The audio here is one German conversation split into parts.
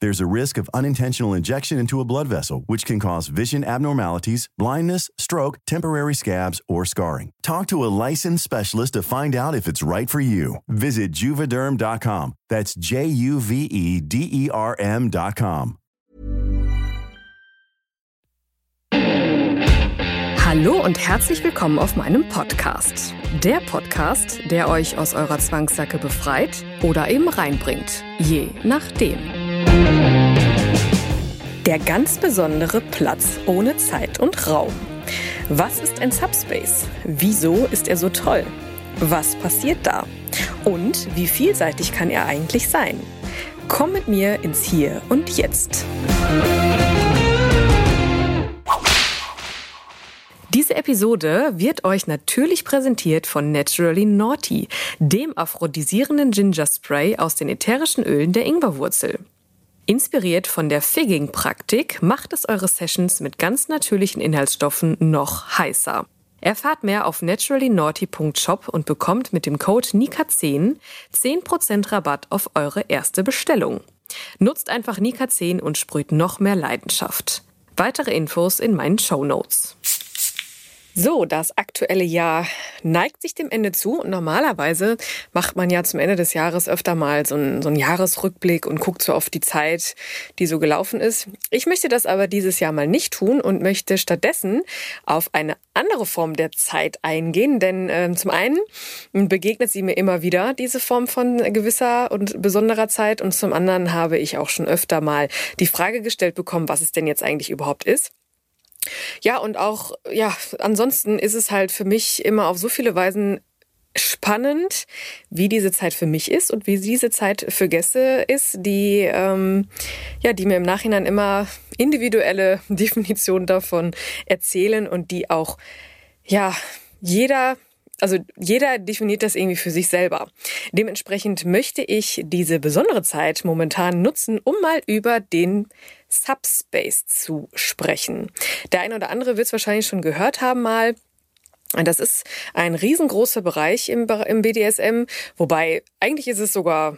There's a risk of unintentional injection into a blood vessel, which can cause vision abnormalities, blindness, stroke, temporary scabs, or scarring. Talk to a licensed specialist to find out if it's right for you. Visit juvederm.com. That's J U V E D E R M.com. Hallo und herzlich willkommen auf meinem Podcast. Der Podcast, der euch aus eurer Zwangssacke befreit oder eben reinbringt. Je nachdem. Der ganz besondere Platz ohne Zeit und Raum. Was ist ein Subspace? Wieso ist er so toll? Was passiert da? Und wie vielseitig kann er eigentlich sein? Komm mit mir ins Hier und Jetzt. Diese Episode wird euch natürlich präsentiert von Naturally Naughty, dem aphrodisierenden Ginger Spray aus den ätherischen Ölen der Ingwerwurzel. Inspiriert von der Figging-Praktik macht es eure Sessions mit ganz natürlichen Inhaltsstoffen noch heißer. Erfahrt mehr auf naturallynaughty.shop und bekommt mit dem Code NIKA10 10% Rabatt auf eure erste Bestellung. Nutzt einfach NIKA10 und sprüht noch mehr Leidenschaft. Weitere Infos in meinen Show Notes. So, das aktuelle Jahr neigt sich dem Ende zu. Und normalerweise macht man ja zum Ende des Jahres öfter mal so einen, so einen Jahresrückblick und guckt so auf die Zeit, die so gelaufen ist. Ich möchte das aber dieses Jahr mal nicht tun und möchte stattdessen auf eine andere Form der Zeit eingehen. Denn äh, zum einen begegnet sie mir immer wieder, diese Form von gewisser und besonderer Zeit. Und zum anderen habe ich auch schon öfter mal die Frage gestellt bekommen, was es denn jetzt eigentlich überhaupt ist. Ja, und auch, ja, ansonsten ist es halt für mich immer auf so viele Weisen spannend, wie diese Zeit für mich ist und wie diese Zeit für Gäste ist, die ähm, ja, die mir im Nachhinein immer individuelle Definitionen davon erzählen und die auch ja jeder also jeder definiert das irgendwie für sich selber. Dementsprechend möchte ich diese besondere Zeit momentan nutzen, um mal über den Subspace zu sprechen. Der eine oder andere wird es wahrscheinlich schon gehört haben mal. Das ist ein riesengroßer Bereich im, im BDSM, wobei eigentlich ist es sogar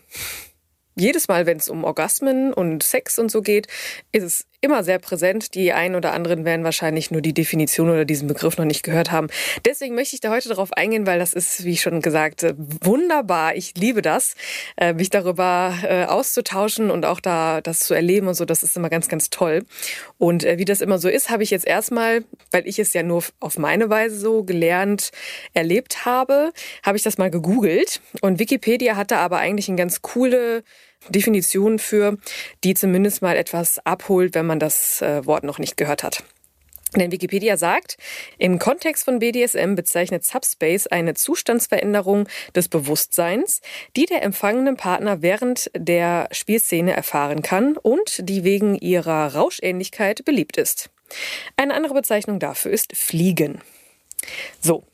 jedes Mal, wenn es um Orgasmen und Sex und so geht, ist es immer sehr präsent. Die einen oder anderen werden wahrscheinlich nur die Definition oder diesen Begriff noch nicht gehört haben. Deswegen möchte ich da heute darauf eingehen, weil das ist, wie schon gesagt, wunderbar. Ich liebe das, äh, mich darüber äh, auszutauschen und auch da das zu erleben und so. Das ist immer ganz, ganz toll. Und äh, wie das immer so ist, habe ich jetzt erstmal, weil ich es ja nur auf meine Weise so gelernt, erlebt habe, habe ich das mal gegoogelt. Und Wikipedia hatte aber eigentlich eine ganz coole Definition für, die zumindest mal etwas abholt, wenn man das äh, Wort noch nicht gehört hat. Denn Wikipedia sagt, im Kontext von BDSM bezeichnet Subspace eine Zustandsveränderung des Bewusstseins, die der empfangene Partner während der Spielszene erfahren kann und die wegen ihrer Rauschähnlichkeit beliebt ist. Eine andere Bezeichnung dafür ist Fliegen. So.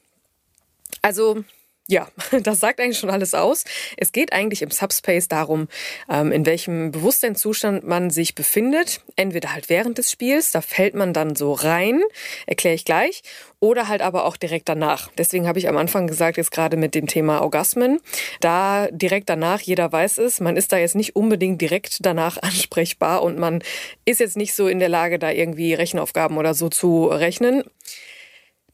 Also ja, das sagt eigentlich schon alles aus. Es geht eigentlich im Subspace darum, ähm, in welchem Bewusstseinszustand man sich befindet. Entweder halt während des Spiels, da fällt man dann so rein, erkläre ich gleich, oder halt aber auch direkt danach. Deswegen habe ich am Anfang gesagt, jetzt gerade mit dem Thema Orgasmen, da direkt danach, jeder weiß es, man ist da jetzt nicht unbedingt direkt danach ansprechbar und man ist jetzt nicht so in der Lage, da irgendwie Rechenaufgaben oder so zu rechnen.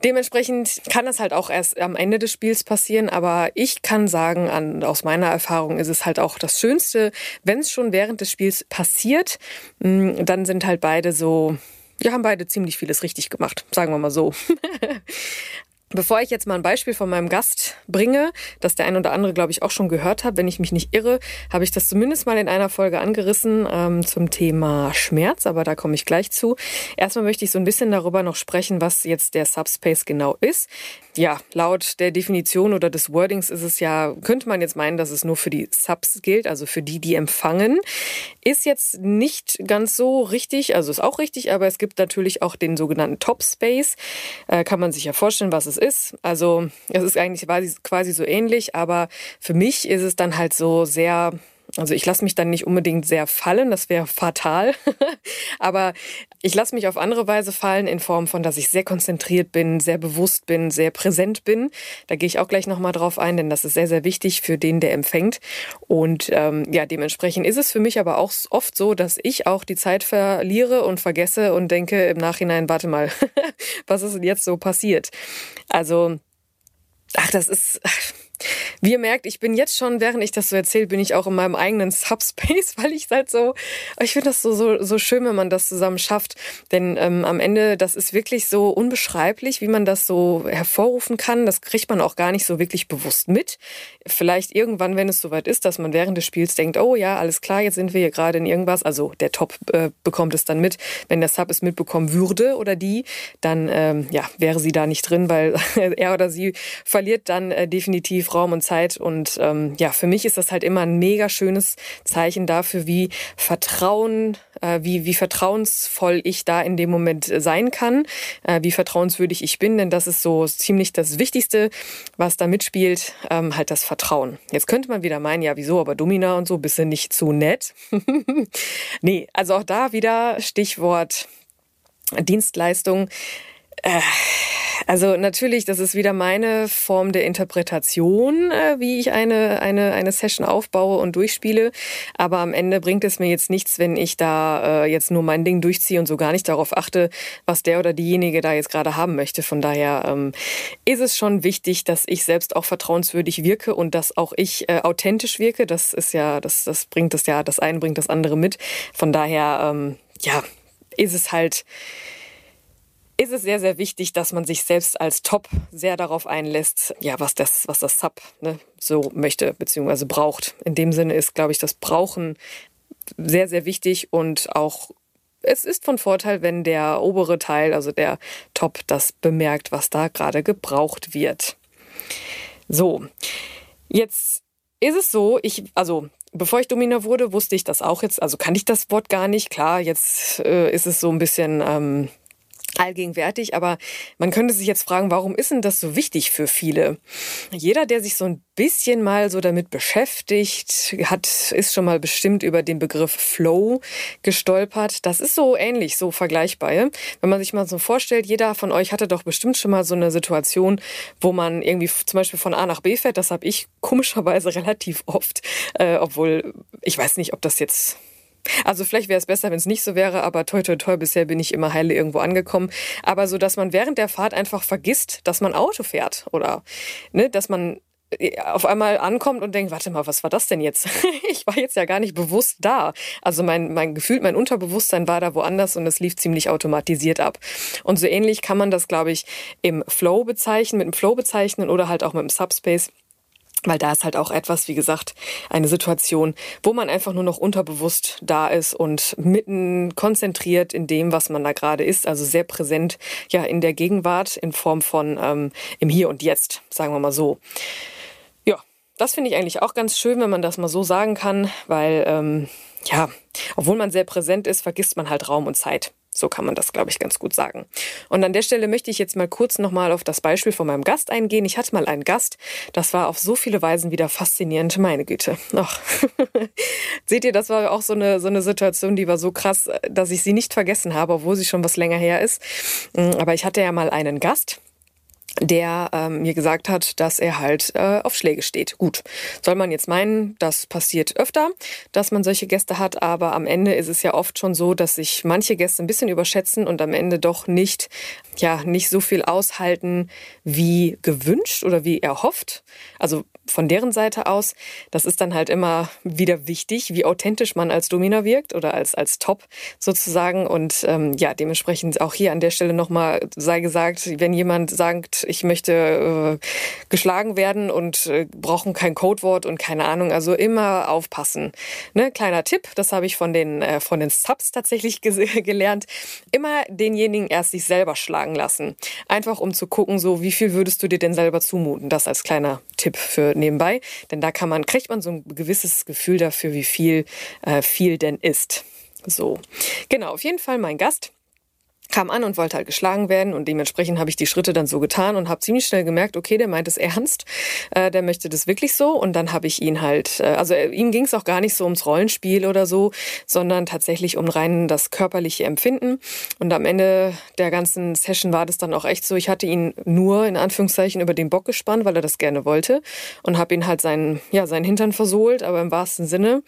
Dementsprechend kann es halt auch erst am Ende des Spiels passieren, aber ich kann sagen, an, aus meiner Erfahrung ist es halt auch das Schönste, wenn es schon während des Spiels passiert, mm, dann sind halt beide so, wir haben beide ziemlich vieles richtig gemacht, sagen wir mal so. Bevor ich jetzt mal ein Beispiel von meinem Gast bringe, das der ein oder andere, glaube ich, auch schon gehört hat, wenn ich mich nicht irre, habe ich das zumindest mal in einer Folge angerissen ähm, zum Thema Schmerz, aber da komme ich gleich zu. Erstmal möchte ich so ein bisschen darüber noch sprechen, was jetzt der Subspace genau ist. Ja, laut der Definition oder des Wordings ist es ja, könnte man jetzt meinen, dass es nur für die Subs gilt, also für die, die empfangen. Ist jetzt nicht ganz so richtig, also ist auch richtig, aber es gibt natürlich auch den sogenannten Top Space. Äh, kann man sich ja vorstellen, was es ist. Also es ist eigentlich quasi so ähnlich, aber für mich ist es dann halt so sehr also ich lasse mich dann nicht unbedingt sehr fallen, das wäre fatal. Aber ich lasse mich auf andere Weise fallen in Form von, dass ich sehr konzentriert bin, sehr bewusst bin, sehr präsent bin. Da gehe ich auch gleich nochmal drauf ein, denn das ist sehr, sehr wichtig für den, der empfängt. Und ähm, ja, dementsprechend ist es für mich aber auch oft so, dass ich auch die Zeit verliere und vergesse und denke im Nachhinein, warte mal, was ist denn jetzt so passiert? Also, ach, das ist. Ach, wie ihr merkt, ich bin jetzt schon, während ich das so erzähle, bin ich auch in meinem eigenen Subspace, weil ich halt so, ich finde das so, so, so schön, wenn man das zusammen schafft. Denn ähm, am Ende, das ist wirklich so unbeschreiblich, wie man das so hervorrufen kann. Das kriegt man auch gar nicht so wirklich bewusst mit. Vielleicht irgendwann, wenn es soweit ist, dass man während des Spiels denkt, oh ja, alles klar, jetzt sind wir hier gerade in irgendwas. Also der Top äh, bekommt es dann mit. Wenn der Sub es mitbekommen würde oder die, dann ähm, ja, wäre sie da nicht drin, weil er oder sie verliert dann äh, definitiv Raum und Zeit. Und ähm, ja, für mich ist das halt immer ein mega schönes Zeichen dafür, wie Vertrauen, äh, wie, wie vertrauensvoll ich da in dem Moment sein kann, äh, wie vertrauenswürdig ich bin. Denn das ist so ziemlich das Wichtigste, was da mitspielt, ähm, halt das Vertrauen. Jetzt könnte man wieder meinen, ja, wieso, aber Domina und so, bist du nicht zu nett? nee, also auch da wieder Stichwort Dienstleistung. Äh, also natürlich, das ist wieder meine Form der Interpretation, äh, wie ich eine, eine, eine Session aufbaue und durchspiele. Aber am Ende bringt es mir jetzt nichts, wenn ich da äh, jetzt nur mein Ding durchziehe und so gar nicht darauf achte, was der oder diejenige da jetzt gerade haben möchte. Von daher ähm, ist es schon wichtig, dass ich selbst auch vertrauenswürdig wirke und dass auch ich authentisch wirke. Das ist ja, das, das bringt das ja, das eine bringt das andere mit. Von daher, ähm, ja, ist es halt ist es sehr, sehr wichtig, dass man sich selbst als Top sehr darauf einlässt, ja, was das, was das Sub ne, so möchte bzw. braucht. In dem Sinne ist, glaube ich, das Brauchen sehr, sehr wichtig und auch es ist von Vorteil, wenn der obere Teil, also der Top, das bemerkt, was da gerade gebraucht wird. So, jetzt ist es so, ich, also Bevor ich Domina wurde, wusste ich das auch jetzt, also kannte ich das Wort gar nicht. Klar, jetzt äh, ist es so ein bisschen ähm, allgegenwärtig, aber man könnte sich jetzt fragen, warum ist denn das so wichtig für viele? Jeder, der sich so ein bisschen mal so damit beschäftigt, hat, ist schon mal bestimmt über den Begriff Flow gestolpert. Das ist so ähnlich, so vergleichbar. Wenn man sich mal so vorstellt, jeder von euch hatte doch bestimmt schon mal so eine Situation, wo man irgendwie zum Beispiel von A nach B fährt. Das habe ich komischerweise relativ oft, äh, obwohl ich weiß nicht, ob das jetzt also vielleicht wäre es besser, wenn es nicht so wäre, aber toi toi toi, bisher bin ich immer heile irgendwo angekommen. Aber so, dass man während der Fahrt einfach vergisst, dass man Auto fährt oder ne, dass man äh, auf einmal ankommt und denkt, warte mal, was war das denn jetzt? ich war jetzt ja gar nicht bewusst da. Also mein, mein Gefühl, mein Unterbewusstsein war da woanders und es lief ziemlich automatisiert ab. Und so ähnlich kann man das, glaube ich, im Flow bezeichnen, mit dem Flow bezeichnen oder halt auch mit dem Subspace. Weil da ist halt auch etwas, wie gesagt, eine Situation, wo man einfach nur noch unterbewusst da ist und mitten konzentriert in dem, was man da gerade ist, also sehr präsent ja in der Gegenwart in Form von ähm, im Hier und Jetzt, sagen wir mal so. Ja, das finde ich eigentlich auch ganz schön, wenn man das mal so sagen kann, weil ähm, ja, obwohl man sehr präsent ist, vergisst man halt Raum und Zeit. So kann man das, glaube ich, ganz gut sagen. Und an der Stelle möchte ich jetzt mal kurz nochmal auf das Beispiel von meinem Gast eingehen. Ich hatte mal einen Gast, das war auf so viele Weisen wieder faszinierend. Meine Güte. Ach. Seht ihr, das war auch so eine, so eine Situation, die war so krass, dass ich sie nicht vergessen habe, obwohl sie schon was länger her ist. Aber ich hatte ja mal einen Gast, der ähm, mir gesagt hat, dass er halt äh, auf Schläge steht. Gut, soll man jetzt meinen, das passiert öfter, dass man solche Gäste hat, aber am Ende ist es ja oft schon so, dass sich manche Gäste ein bisschen überschätzen und am Ende doch nicht, ja, nicht so viel aushalten wie gewünscht oder wie erhofft. Also von deren Seite aus. Das ist dann halt immer wieder wichtig, wie authentisch man als Domina wirkt oder als, als Top sozusagen. Und ähm, ja, dementsprechend auch hier an der Stelle nochmal sei gesagt, wenn jemand sagt, ich möchte äh, geschlagen werden und äh, brauchen kein Codewort und keine Ahnung, also immer aufpassen. Ne? Kleiner Tipp, das habe ich von den, äh, von den Subs tatsächlich gelernt. Immer denjenigen erst sich selber schlagen lassen. Einfach um zu gucken, so wie viel würdest du dir denn selber zumuten. Das als kleiner Tipp für nebenbei. Denn da kann man, kriegt man so ein gewisses Gefühl dafür, wie viel äh, viel denn ist. So. Genau, auf jeden Fall mein Gast kam an und wollte halt geschlagen werden und dementsprechend habe ich die Schritte dann so getan und habe ziemlich schnell gemerkt, okay, der meint es ernst, äh, der möchte das wirklich so und dann habe ich ihn halt, äh, also äh, ihm ging es auch gar nicht so ums Rollenspiel oder so, sondern tatsächlich um rein das körperliche Empfinden und am Ende der ganzen Session war das dann auch echt so, ich hatte ihn nur in Anführungszeichen über den Bock gespannt, weil er das gerne wollte und habe ihn halt seinen, ja, seinen Hintern versohlt, aber im wahrsten Sinne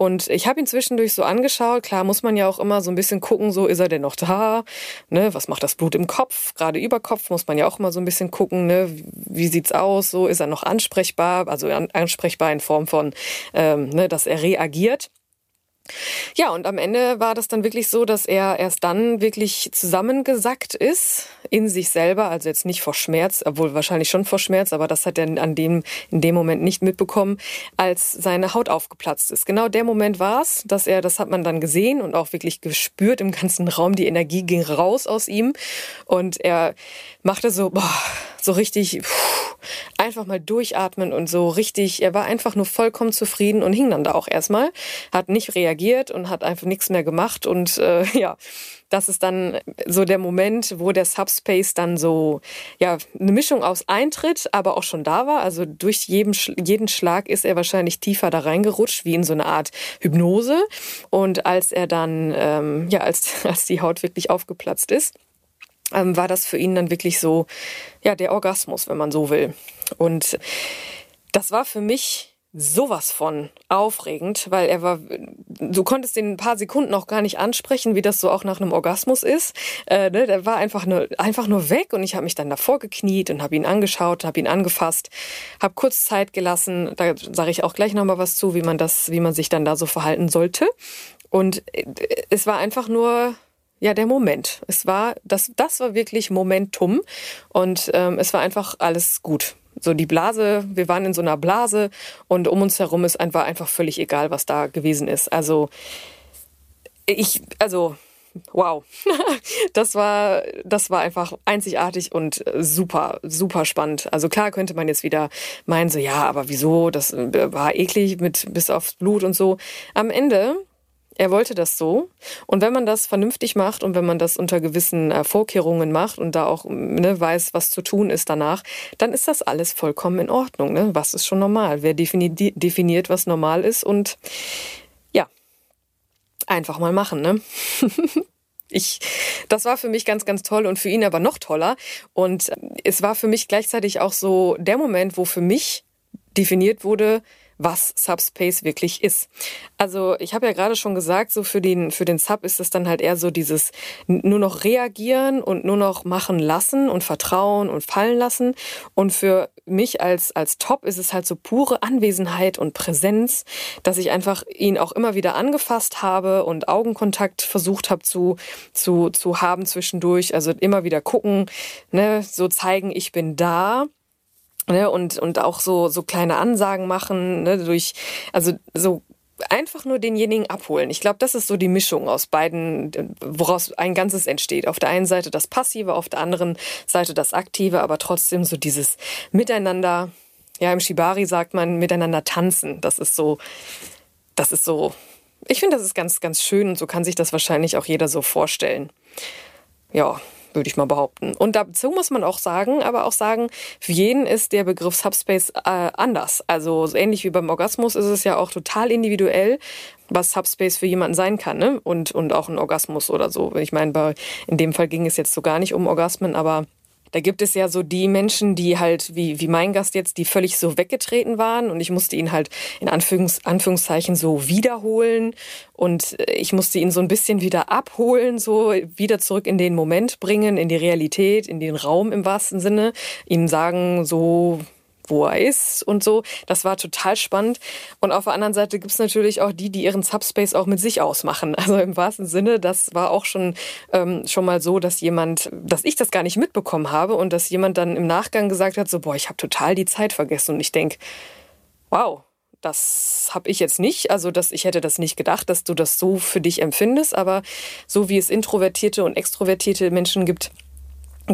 und ich habe ihn zwischendurch so angeschaut. Klar muss man ja auch immer so ein bisschen gucken, so ist er denn noch da? Ne, was macht das Blut im Kopf? Gerade über Kopf muss man ja auch immer so ein bisschen gucken, ne? wie sieht's aus? So ist er noch ansprechbar? Also ansprechbar in Form von, ähm, ne, dass er reagiert. Ja, und am Ende war das dann wirklich so, dass er erst dann wirklich zusammengesackt ist in sich selber, also jetzt nicht vor Schmerz, obwohl wahrscheinlich schon vor Schmerz, aber das hat er an dem, in dem Moment nicht mitbekommen, als seine Haut aufgeplatzt ist. Genau der Moment war es, dass er, das hat man dann gesehen und auch wirklich gespürt im ganzen Raum, die Energie ging raus aus ihm und er machte so, boah, so richtig pff, einfach mal durchatmen und so richtig, er war einfach nur vollkommen zufrieden und hing dann da auch erstmal, hat nicht reagiert und hat einfach nichts mehr gemacht und äh, ja, das ist dann so der Moment, wo der Subspace dann so, ja, eine Mischung aus Eintritt, aber auch schon da war. Also durch jeden, jeden Schlag ist er wahrscheinlich tiefer da reingerutscht, wie in so eine Art Hypnose. Und als er dann, ähm, ja, als, als die Haut wirklich aufgeplatzt ist, ähm, war das für ihn dann wirklich so, ja, der Orgasmus, wenn man so will. Und das war für mich sowas von aufregend, weil er war, du konntest den ein paar Sekunden auch gar nicht ansprechen, wie das so auch nach einem Orgasmus ist. Äh, ne? Der war einfach nur, einfach nur weg und ich habe mich dann davor gekniet und habe ihn angeschaut, habe ihn angefasst, habe kurz Zeit gelassen. Da sage ich auch gleich nochmal was zu, wie man das, wie man sich dann da so verhalten sollte. Und äh, es war einfach nur ja der Moment. Es war das, das war wirklich Momentum und ähm, es war einfach alles gut. So die Blase, wir waren in so einer Blase und um uns herum ist einfach einfach völlig egal, was da gewesen ist. Also ich, also wow, das war, das war einfach einzigartig und super, super spannend. Also klar könnte man jetzt wieder meinen, so ja, aber wieso, das war eklig mit bis aufs Blut und so. Am Ende er wollte das so. Und wenn man das vernünftig macht und wenn man das unter gewissen äh, Vorkehrungen macht und da auch ne, weiß, was zu tun ist danach, dann ist das alles vollkommen in Ordnung. Ne? Was ist schon normal? Wer defini definiert, was normal ist? Und ja, einfach mal machen. Ne? Ich, das war für mich ganz, ganz toll und für ihn aber noch toller. Und es war für mich gleichzeitig auch so der Moment, wo für mich definiert wurde, was Subspace wirklich ist. Also ich habe ja gerade schon gesagt, so für den, für den Sub ist es dann halt eher so dieses nur noch reagieren und nur noch machen lassen und vertrauen und fallen lassen. Und für mich als, als Top ist es halt so pure Anwesenheit und Präsenz, dass ich einfach ihn auch immer wieder angefasst habe und Augenkontakt versucht habe zu, zu, zu haben zwischendurch. Also immer wieder gucken, ne, so zeigen, ich bin da Ne, und, und auch so, so kleine Ansagen machen, ne, durch, also so einfach nur denjenigen abholen. Ich glaube, das ist so die Mischung aus beiden, woraus ein Ganzes entsteht. Auf der einen Seite das Passive, auf der anderen Seite das Aktive, aber trotzdem so dieses Miteinander. Ja, im Shibari sagt man miteinander tanzen. Das ist so, das ist so, ich finde, das ist ganz, ganz schön und so kann sich das wahrscheinlich auch jeder so vorstellen. Ja, würde ich mal behaupten. Und dazu muss man auch sagen, aber auch sagen, für jeden ist der Begriff Subspace äh, anders. Also so ähnlich wie beim Orgasmus ist es ja auch total individuell, was Subspace für jemanden sein kann, ne? Und, und auch ein Orgasmus oder so. Ich meine, in dem Fall ging es jetzt so gar nicht um Orgasmen, aber da gibt es ja so die Menschen, die halt, wie, wie mein Gast jetzt, die völlig so weggetreten waren. Und ich musste ihn halt in Anführungs, Anführungszeichen so wiederholen. Und äh, ich musste ihn so ein bisschen wieder abholen, so wieder zurück in den Moment bringen, in die Realität, in den Raum im wahrsten Sinne, ihm sagen, so wo er ist und so. Das war total spannend. Und auf der anderen Seite gibt es natürlich auch die, die ihren Subspace auch mit sich ausmachen. Also im wahrsten Sinne, das war auch schon, ähm, schon mal so, dass jemand, dass ich das gar nicht mitbekommen habe und dass jemand dann im Nachgang gesagt hat, so, boah, ich habe total die Zeit vergessen. Und ich denke, wow, das habe ich jetzt nicht. Also, dass ich hätte das nicht gedacht, dass du das so für dich empfindest. Aber so wie es introvertierte und extrovertierte Menschen gibt,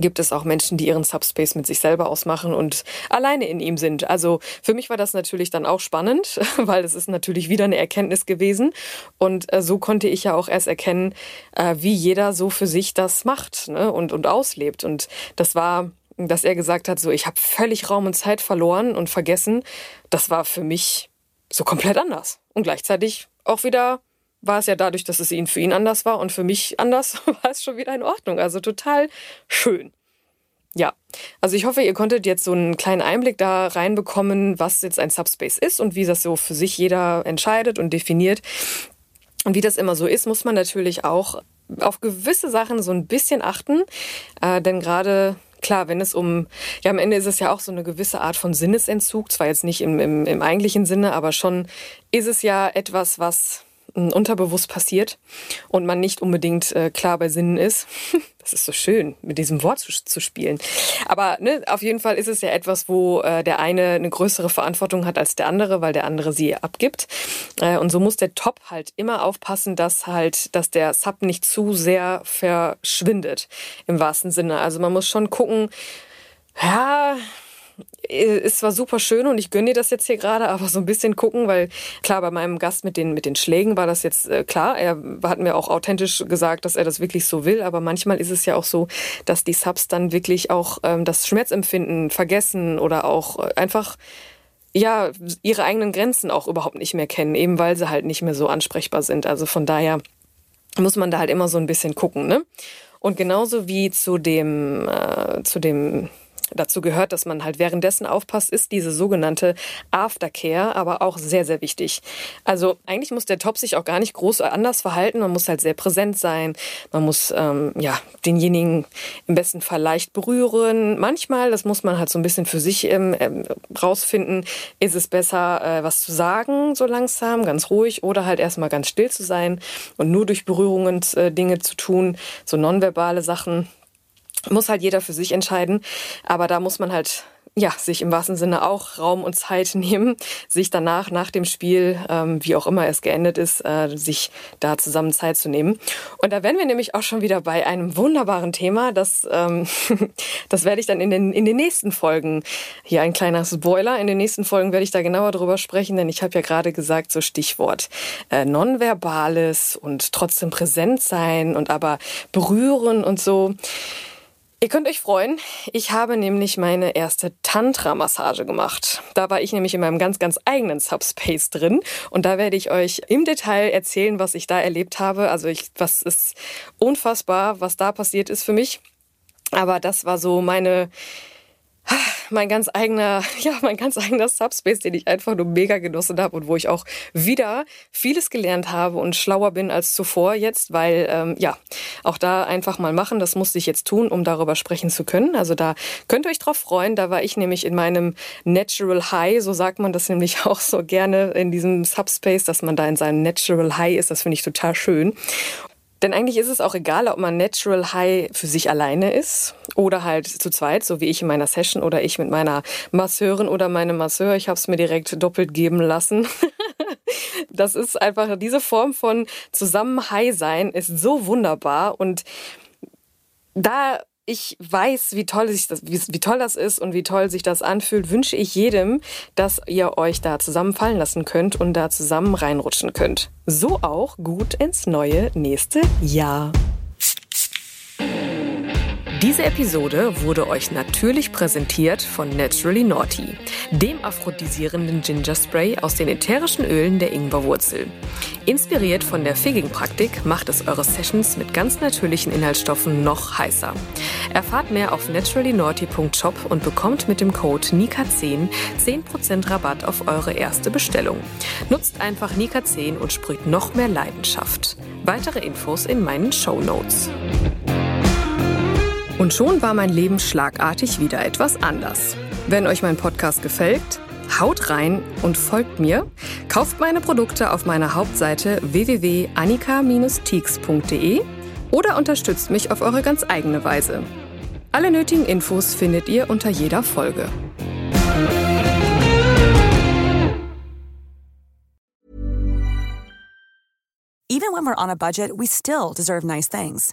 gibt es auch Menschen, die ihren Subspace mit sich selber ausmachen und alleine in ihm sind. Also für mich war das natürlich dann auch spannend, weil es ist natürlich wieder eine Erkenntnis gewesen. Und äh, so konnte ich ja auch erst erkennen, äh, wie jeder so für sich das macht ne? und, und auslebt. Und das war dass er gesagt hat, so ich habe völlig Raum und Zeit verloren und vergessen. Das war für mich so komplett anders. Und gleichzeitig auch wieder war es ja dadurch, dass es ihn für ihn anders war und für mich anders, war es schon wieder in Ordnung. Also total schön. Ja, also ich hoffe, ihr konntet jetzt so einen kleinen Einblick da reinbekommen, was jetzt ein Subspace ist und wie das so für sich jeder entscheidet und definiert. Und wie das immer so ist, muss man natürlich auch auf gewisse Sachen so ein bisschen achten. Äh, denn gerade klar, wenn es um, ja, am Ende ist es ja auch so eine gewisse Art von Sinnesentzug, zwar jetzt nicht im, im, im eigentlichen Sinne, aber schon ist es ja etwas, was unterbewusst passiert und man nicht unbedingt äh, klar bei Sinnen ist. Das ist so schön, mit diesem Wort zu, zu spielen. Aber ne, auf jeden Fall ist es ja etwas, wo äh, der eine eine größere Verantwortung hat als der andere, weil der andere sie abgibt. Äh, und so muss der Top halt immer aufpassen, dass halt, dass der Sub nicht zu sehr verschwindet im wahrsten Sinne. Also man muss schon gucken, ja, ist zwar super schön und ich gönne dir das jetzt hier gerade, aber so ein bisschen gucken, weil klar, bei meinem Gast mit den, mit den Schlägen war das jetzt äh, klar. Er hat mir auch authentisch gesagt, dass er das wirklich so will, aber manchmal ist es ja auch so, dass die Subs dann wirklich auch ähm, das Schmerzempfinden vergessen oder auch äh, einfach ja, ihre eigenen Grenzen auch überhaupt nicht mehr kennen, eben weil sie halt nicht mehr so ansprechbar sind. Also von daher muss man da halt immer so ein bisschen gucken, ne? Und genauso wie zu dem, äh, zu dem dazu gehört, dass man halt währenddessen aufpasst, ist diese sogenannte Aftercare aber auch sehr, sehr wichtig. Also eigentlich muss der Top sich auch gar nicht groß anders verhalten. Man muss halt sehr präsent sein. Man muss ähm, ja denjenigen im besten Fall leicht berühren. Manchmal, das muss man halt so ein bisschen für sich ähm, ähm, rausfinden, ist es besser, äh, was zu sagen, so langsam, ganz ruhig, oder halt erstmal ganz still zu sein und nur durch Berührungen äh, Dinge zu tun, so nonverbale Sachen muss halt jeder für sich entscheiden. Aber da muss man halt ja, sich im wahrsten Sinne auch Raum und Zeit nehmen, sich danach, nach dem Spiel, ähm, wie auch immer es geendet ist, äh, sich da zusammen Zeit zu nehmen. Und da wären wir nämlich auch schon wieder bei einem wunderbaren Thema. Das, ähm, das werde ich dann in den, in den nächsten Folgen, hier ein kleiner Spoiler, in den nächsten Folgen werde ich da genauer drüber sprechen, denn ich habe ja gerade gesagt, so Stichwort äh, Nonverbales und trotzdem präsent sein und aber berühren und so. Ihr könnt euch freuen, ich habe nämlich meine erste Tantra-Massage gemacht. Da war ich nämlich in meinem ganz, ganz eigenen Subspace drin und da werde ich euch im Detail erzählen, was ich da erlebt habe. Also ich, was ist unfassbar, was da passiert ist für mich. Aber das war so meine mein ganz eigener, ja, mein ganz eigener Subspace, den ich einfach nur mega genossen habe und wo ich auch wieder vieles gelernt habe und schlauer bin als zuvor jetzt, weil ähm, ja, auch da einfach mal machen, das musste ich jetzt tun, um darüber sprechen zu können. Also da könnt ihr euch drauf freuen. Da war ich nämlich in meinem Natural High, so sagt man das nämlich auch so gerne in diesem Subspace, dass man da in seinem Natural High ist. Das finde ich total schön. Denn eigentlich ist es auch egal, ob man Natural High für sich alleine ist oder halt zu zweit, so wie ich in meiner Session oder ich mit meiner Masseurin oder meinem Masseur. Ich habe es mir direkt doppelt geben lassen. das ist einfach diese Form von zusammen High sein ist so wunderbar und da ich weiß, wie toll, sich das, wie, wie, toll das ist und wie toll sich das anfühlt, wünsche ich jedem, dass ihr euch da zusammenfallen lassen könnt und da zusammen reinrutschen könnt. So auch gut ins neue nächste Jahr. Diese Episode wurde euch natürlich präsentiert von Naturally Naughty, dem aphrodisierenden Ginger Spray aus den ätherischen Ölen der Ingwerwurzel. Inspiriert von der Figging-Praktik macht es eure Sessions mit ganz natürlichen Inhaltsstoffen noch heißer. Erfahrt mehr auf naturallynaughty.shop und bekommt mit dem Code NIKA10 10% Rabatt auf eure erste Bestellung. Nutzt einfach NIKA10 und sprüht noch mehr Leidenschaft. Weitere Infos in meinen Show Notes. Und schon war mein Leben schlagartig wieder etwas anders. Wenn euch mein Podcast gefällt, haut rein und folgt mir. Kauft meine Produkte auf meiner Hauptseite www.annika-teaks.de oder unterstützt mich auf eure ganz eigene Weise. Alle nötigen Infos findet ihr unter jeder Folge. Even when we're on a budget, we still deserve nice things.